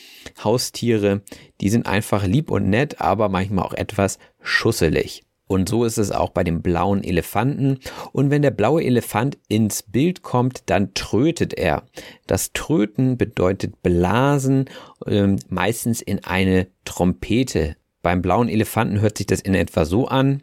Haustiere. Die sind einfach lieb und nett, aber manchmal auch etwas schusselig. Und so ist es auch bei dem blauen Elefanten. Und wenn der blaue Elefant ins Bild kommt, dann trötet er. Das Tröten bedeutet Blasen, äh, meistens in eine Trompete. Beim blauen Elefanten hört sich das in etwa so an.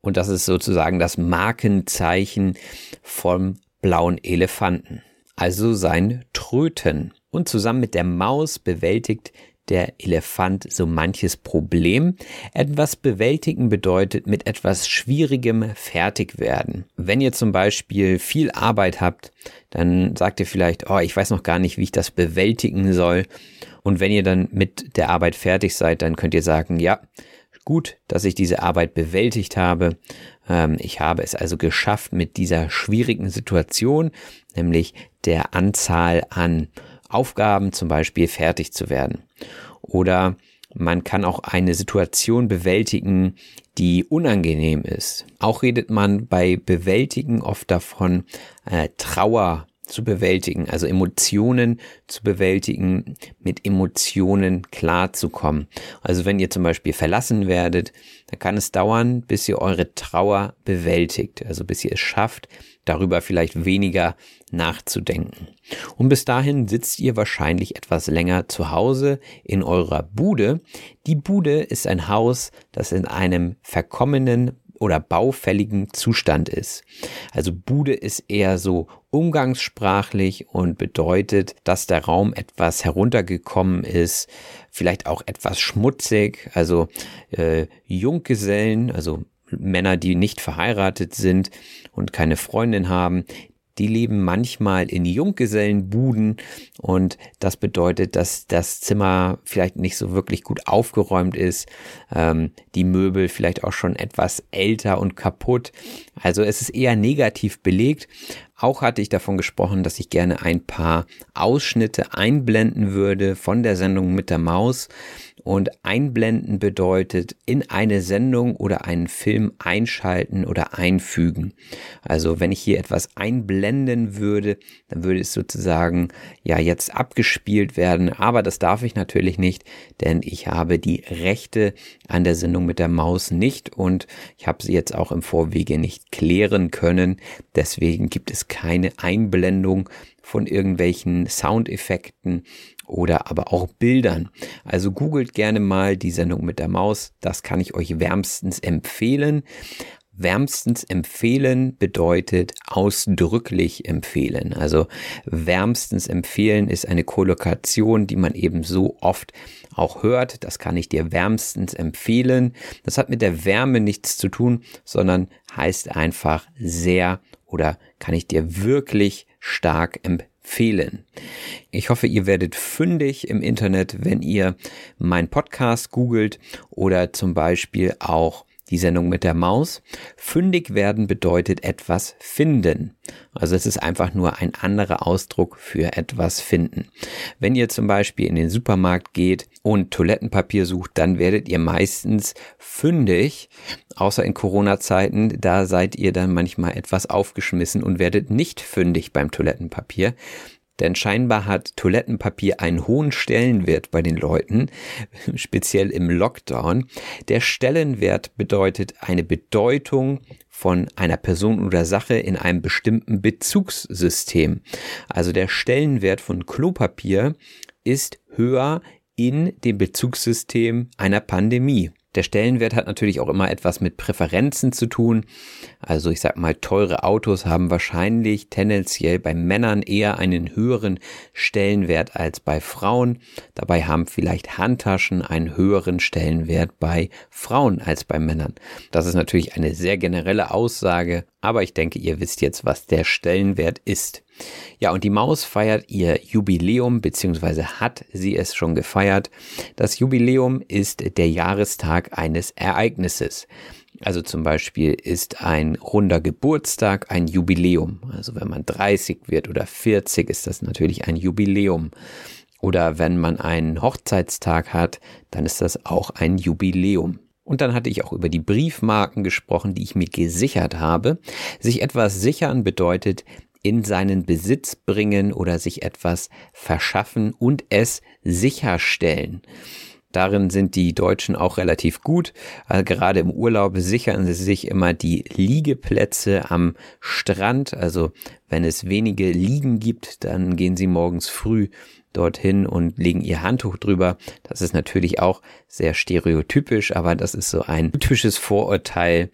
Und das ist sozusagen das Markenzeichen vom blauen Elefanten. Also sein Tröten. Und zusammen mit der Maus bewältigt der Elefant so manches Problem. Etwas bewältigen bedeutet mit etwas Schwierigem fertig werden. Wenn ihr zum Beispiel viel Arbeit habt, dann sagt ihr vielleicht, oh, ich weiß noch gar nicht, wie ich das bewältigen soll. Und wenn ihr dann mit der Arbeit fertig seid, dann könnt ihr sagen, ja, gut, dass ich diese Arbeit bewältigt habe. Ähm, ich habe es also geschafft mit dieser schwierigen Situation, nämlich der Anzahl an Aufgaben zum Beispiel fertig zu werden. Oder man kann auch eine Situation bewältigen, die unangenehm ist. Auch redet man bei Bewältigen oft davon, äh, Trauer zu bewältigen, also Emotionen zu bewältigen, mit Emotionen klarzukommen. Also wenn ihr zum Beispiel verlassen werdet, dann kann es dauern, bis ihr eure Trauer bewältigt, also bis ihr es schafft, darüber vielleicht weniger nachzudenken. Und bis dahin sitzt ihr wahrscheinlich etwas länger zu Hause in eurer Bude. Die Bude ist ein Haus, das in einem verkommenen oder baufälligen Zustand ist. Also Bude ist eher so umgangssprachlich und bedeutet, dass der Raum etwas heruntergekommen ist, vielleicht auch etwas schmutzig, also äh, Junggesellen, also Männer, die nicht verheiratet sind und keine Freundin haben, die leben manchmal in Junggesellenbuden und das bedeutet, dass das Zimmer vielleicht nicht so wirklich gut aufgeräumt ist, ähm, die Möbel vielleicht auch schon etwas älter und kaputt. Also es ist eher negativ belegt. Auch hatte ich davon gesprochen, dass ich gerne ein paar Ausschnitte einblenden würde von der Sendung mit der Maus. Und einblenden bedeutet in eine Sendung oder einen Film einschalten oder einfügen. Also wenn ich hier etwas einblenden würde, dann würde es sozusagen ja jetzt abgespielt werden. Aber das darf ich natürlich nicht, denn ich habe die Rechte an der Sendung mit der Maus nicht und ich habe sie jetzt auch im Vorwege nicht klären können. Deswegen gibt es keine Einblendung von irgendwelchen Soundeffekten oder aber auch Bildern. Also googelt gerne mal die Sendung mit der Maus, das kann ich euch wärmstens empfehlen. Wärmstens empfehlen bedeutet ausdrücklich empfehlen. Also wärmstens empfehlen ist eine Kollokation, die man eben so oft auch hört. Das kann ich dir wärmstens empfehlen. Das hat mit der Wärme nichts zu tun, sondern heißt einfach sehr oder kann ich dir wirklich stark empfehlen fehlen. Ich hoffe, ihr werdet fündig im Internet, wenn ihr meinen Podcast googelt oder zum Beispiel auch die Sendung mit der Maus. Fündig werden bedeutet etwas finden. Also es ist einfach nur ein anderer Ausdruck für etwas finden. Wenn ihr zum Beispiel in den Supermarkt geht und Toilettenpapier sucht, dann werdet ihr meistens fündig, außer in Corona-Zeiten, da seid ihr dann manchmal etwas aufgeschmissen und werdet nicht fündig beim Toilettenpapier. Denn scheinbar hat Toilettenpapier einen hohen Stellenwert bei den Leuten, speziell im Lockdown. Der Stellenwert bedeutet eine Bedeutung von einer Person oder Sache in einem bestimmten Bezugssystem. Also der Stellenwert von Klopapier ist höher in dem Bezugssystem einer Pandemie. Der Stellenwert hat natürlich auch immer etwas mit Präferenzen zu tun. Also ich sag mal, teure Autos haben wahrscheinlich tendenziell bei Männern eher einen höheren Stellenwert als bei Frauen. Dabei haben vielleicht Handtaschen einen höheren Stellenwert bei Frauen als bei Männern. Das ist natürlich eine sehr generelle Aussage, aber ich denke, ihr wisst jetzt, was der Stellenwert ist. Ja, und die Maus feiert ihr Jubiläum, beziehungsweise hat sie es schon gefeiert. Das Jubiläum ist der Jahrestag eines Ereignisses. Also zum Beispiel ist ein runder Geburtstag ein Jubiläum. Also wenn man 30 wird oder 40, ist das natürlich ein Jubiläum. Oder wenn man einen Hochzeitstag hat, dann ist das auch ein Jubiläum. Und dann hatte ich auch über die Briefmarken gesprochen, die ich mir gesichert habe. Sich etwas sichern bedeutet in seinen Besitz bringen oder sich etwas verschaffen und es sicherstellen. Darin sind die Deutschen auch relativ gut. Also gerade im Urlaub sichern sie sich immer die Liegeplätze am Strand. Also wenn es wenige Liegen gibt, dann gehen sie morgens früh dorthin und legen ihr Handtuch drüber. Das ist natürlich auch sehr stereotypisch, aber das ist so ein typisches Vorurteil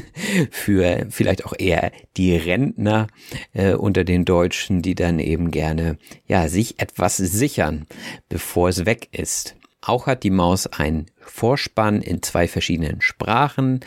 für vielleicht auch eher die Rentner äh, unter den Deutschen, die dann eben gerne ja sich etwas sichern, bevor es weg ist. Auch hat die Maus ein Vorspann in zwei verschiedenen Sprachen.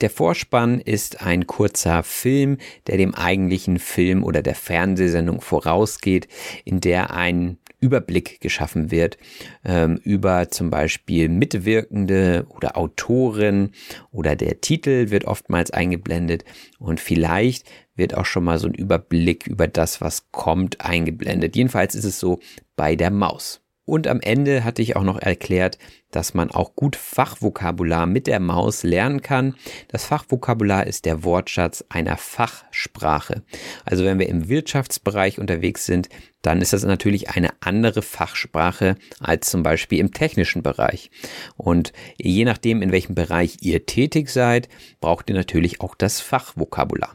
Der Vorspann ist ein kurzer Film, der dem eigentlichen Film oder der Fernsehsendung vorausgeht, in der ein Überblick geschaffen wird ähm, über zum Beispiel Mitwirkende oder Autoren oder der Titel wird oftmals eingeblendet und vielleicht wird auch schon mal so ein Überblick über das, was kommt, eingeblendet. Jedenfalls ist es so bei der Maus. Und am Ende hatte ich auch noch erklärt, dass man auch gut Fachvokabular mit der Maus lernen kann. Das Fachvokabular ist der Wortschatz einer Fachsprache. Also wenn wir im Wirtschaftsbereich unterwegs sind, dann ist das natürlich eine andere Fachsprache als zum Beispiel im technischen Bereich. Und je nachdem, in welchem Bereich ihr tätig seid, braucht ihr natürlich auch das Fachvokabular.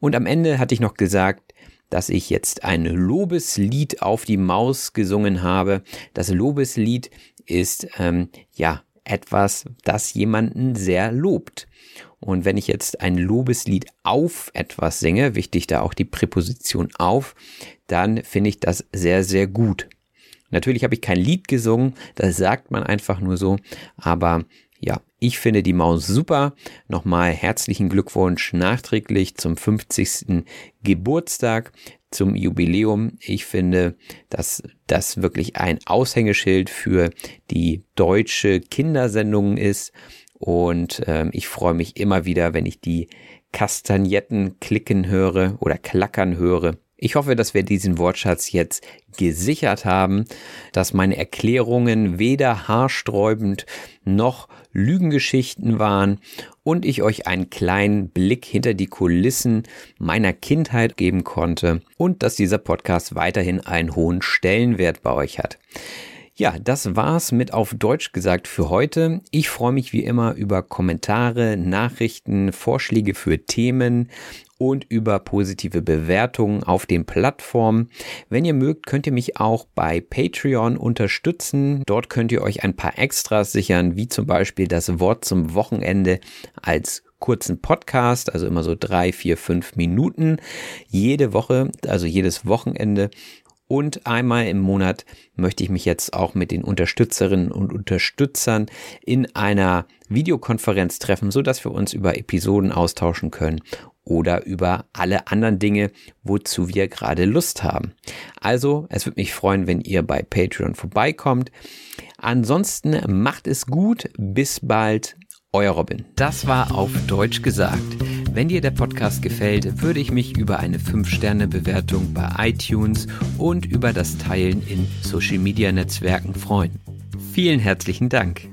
Und am Ende hatte ich noch gesagt, dass ich jetzt ein Lobeslied auf die Maus gesungen habe. Das Lobeslied ist ähm, ja etwas, das jemanden sehr lobt. Und wenn ich jetzt ein Lobeslied auf etwas singe, wichtig da auch die Präposition auf, dann finde ich das sehr, sehr gut. Natürlich habe ich kein Lied gesungen, das sagt man einfach nur so, aber ja, ich finde die Maus super. Nochmal herzlichen Glückwunsch nachträglich zum 50. Geburtstag, zum Jubiläum. Ich finde, dass das wirklich ein Aushängeschild für die deutsche Kindersendung ist. Und ähm, ich freue mich immer wieder, wenn ich die Kastagnetten klicken höre oder klackern höre. Ich hoffe, dass wir diesen Wortschatz jetzt gesichert haben, dass meine Erklärungen weder haarsträubend noch Lügengeschichten waren und ich euch einen kleinen Blick hinter die Kulissen meiner Kindheit geben konnte und dass dieser Podcast weiterhin einen hohen Stellenwert bei euch hat. Ja, das war's mit auf Deutsch gesagt für heute. Ich freue mich wie immer über Kommentare, Nachrichten, Vorschläge für Themen und über positive Bewertungen auf den Plattformen. Wenn ihr mögt, könnt ihr mich auch bei Patreon unterstützen. Dort könnt ihr euch ein paar Extras sichern, wie zum Beispiel das Wort zum Wochenende als kurzen Podcast, also immer so drei, vier, fünf Minuten jede Woche, also jedes Wochenende. Und einmal im Monat möchte ich mich jetzt auch mit den Unterstützerinnen und Unterstützern in einer Videokonferenz treffen, so dass wir uns über Episoden austauschen können oder über alle anderen Dinge, wozu wir gerade Lust haben. Also, es würde mich freuen, wenn ihr bei Patreon vorbeikommt. Ansonsten macht es gut. Bis bald. Euer Robin. Das war auf Deutsch gesagt. Wenn dir der Podcast gefällt, würde ich mich über eine 5-Sterne-Bewertung bei iTunes und über das Teilen in Social-Media-Netzwerken freuen. Vielen herzlichen Dank.